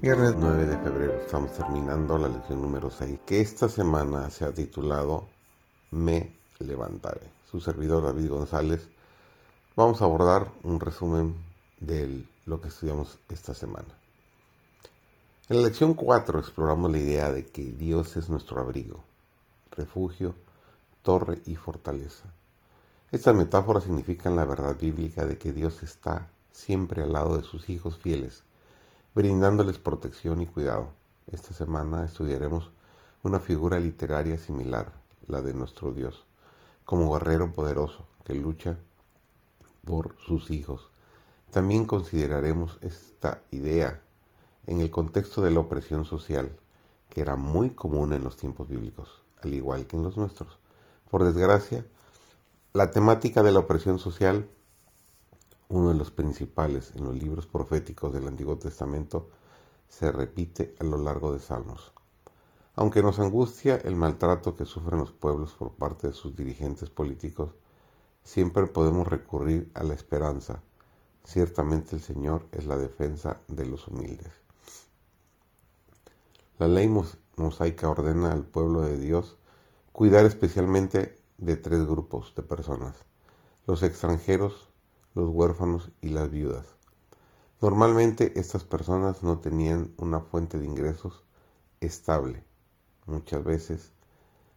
Viernes 9 de febrero estamos terminando la lección número 6 que esta semana se ha titulado Me levantaré. Su servidor David González. Vamos a abordar un resumen de lo que estudiamos esta semana. En la lección 4 exploramos la idea de que Dios es nuestro abrigo, refugio, torre y fortaleza. Estas metáforas significan la verdad bíblica de que Dios está siempre al lado de sus hijos fieles brindándoles protección y cuidado. Esta semana estudiaremos una figura literaria similar, la de nuestro Dios, como guerrero poderoso que lucha por sus hijos. También consideraremos esta idea en el contexto de la opresión social, que era muy común en los tiempos bíblicos, al igual que en los nuestros. Por desgracia, la temática de la opresión social uno de los principales en los libros proféticos del Antiguo Testamento, se repite a lo largo de Salmos. Aunque nos angustia el maltrato que sufren los pueblos por parte de sus dirigentes políticos, siempre podemos recurrir a la esperanza. Ciertamente el Señor es la defensa de los humildes. La ley mosaica ordena al pueblo de Dios cuidar especialmente de tres grupos de personas, los extranjeros, los huérfanos y las viudas. Normalmente estas personas no tenían una fuente de ingresos estable. Muchas veces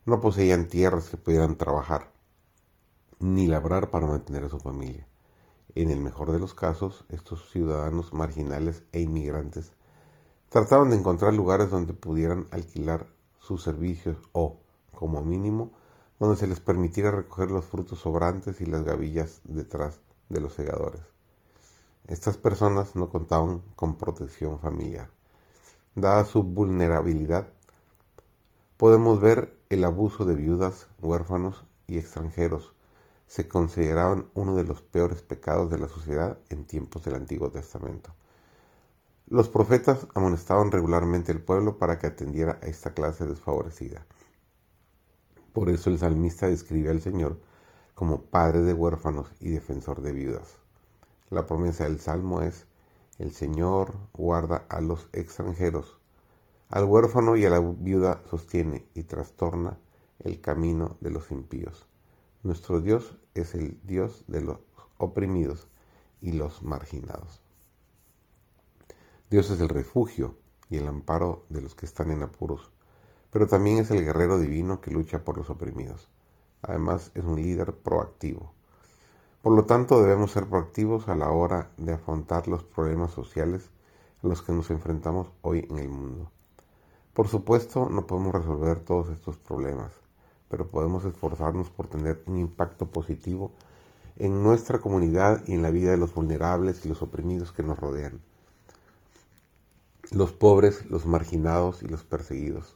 no poseían tierras que pudieran trabajar ni labrar para mantener a su familia. En el mejor de los casos, estos ciudadanos marginales e inmigrantes trataban de encontrar lugares donde pudieran alquilar sus servicios o, como mínimo, donde se les permitiera recoger los frutos sobrantes y las gavillas detrás de los segadores. Estas personas no contaban con protección familiar. Dada su vulnerabilidad, podemos ver el abuso de viudas, huérfanos y extranjeros. Se consideraban uno de los peores pecados de la sociedad en tiempos del Antiguo Testamento. Los profetas amonestaban regularmente al pueblo para que atendiera a esta clase desfavorecida. Por eso el salmista describe al Señor como padre de huérfanos y defensor de viudas. La promesa del Salmo es, el Señor guarda a los extranjeros, al huérfano y a la viuda sostiene y trastorna el camino de los impíos. Nuestro Dios es el Dios de los oprimidos y los marginados. Dios es el refugio y el amparo de los que están en apuros, pero también es el guerrero divino que lucha por los oprimidos. Además, es un líder proactivo. Por lo tanto, debemos ser proactivos a la hora de afrontar los problemas sociales a los que nos enfrentamos hoy en el mundo. Por supuesto, no podemos resolver todos estos problemas, pero podemos esforzarnos por tener un impacto positivo en nuestra comunidad y en la vida de los vulnerables y los oprimidos que nos rodean, los pobres, los marginados y los perseguidos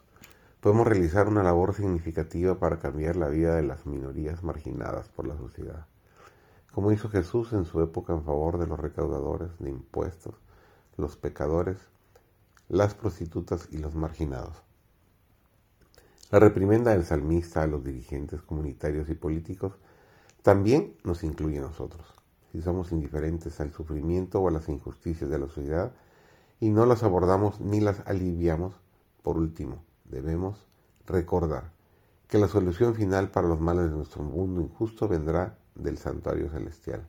podemos realizar una labor significativa para cambiar la vida de las minorías marginadas por la sociedad, como hizo Jesús en su época en favor de los recaudadores de impuestos, los pecadores, las prostitutas y los marginados. La reprimenda del salmista a los dirigentes comunitarios y políticos también nos incluye a nosotros. Si somos indiferentes al sufrimiento o a las injusticias de la sociedad y no las abordamos ni las aliviamos, por último, debemos recordar que la solución final para los males de nuestro mundo injusto vendrá del santuario celestial.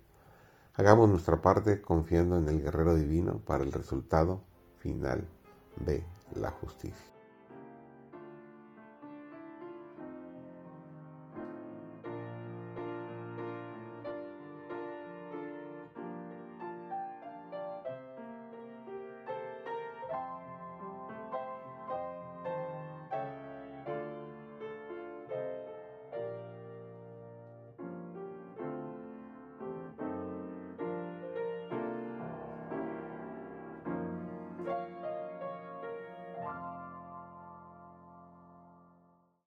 Hagamos nuestra parte confiando en el guerrero divino para el resultado final de la justicia.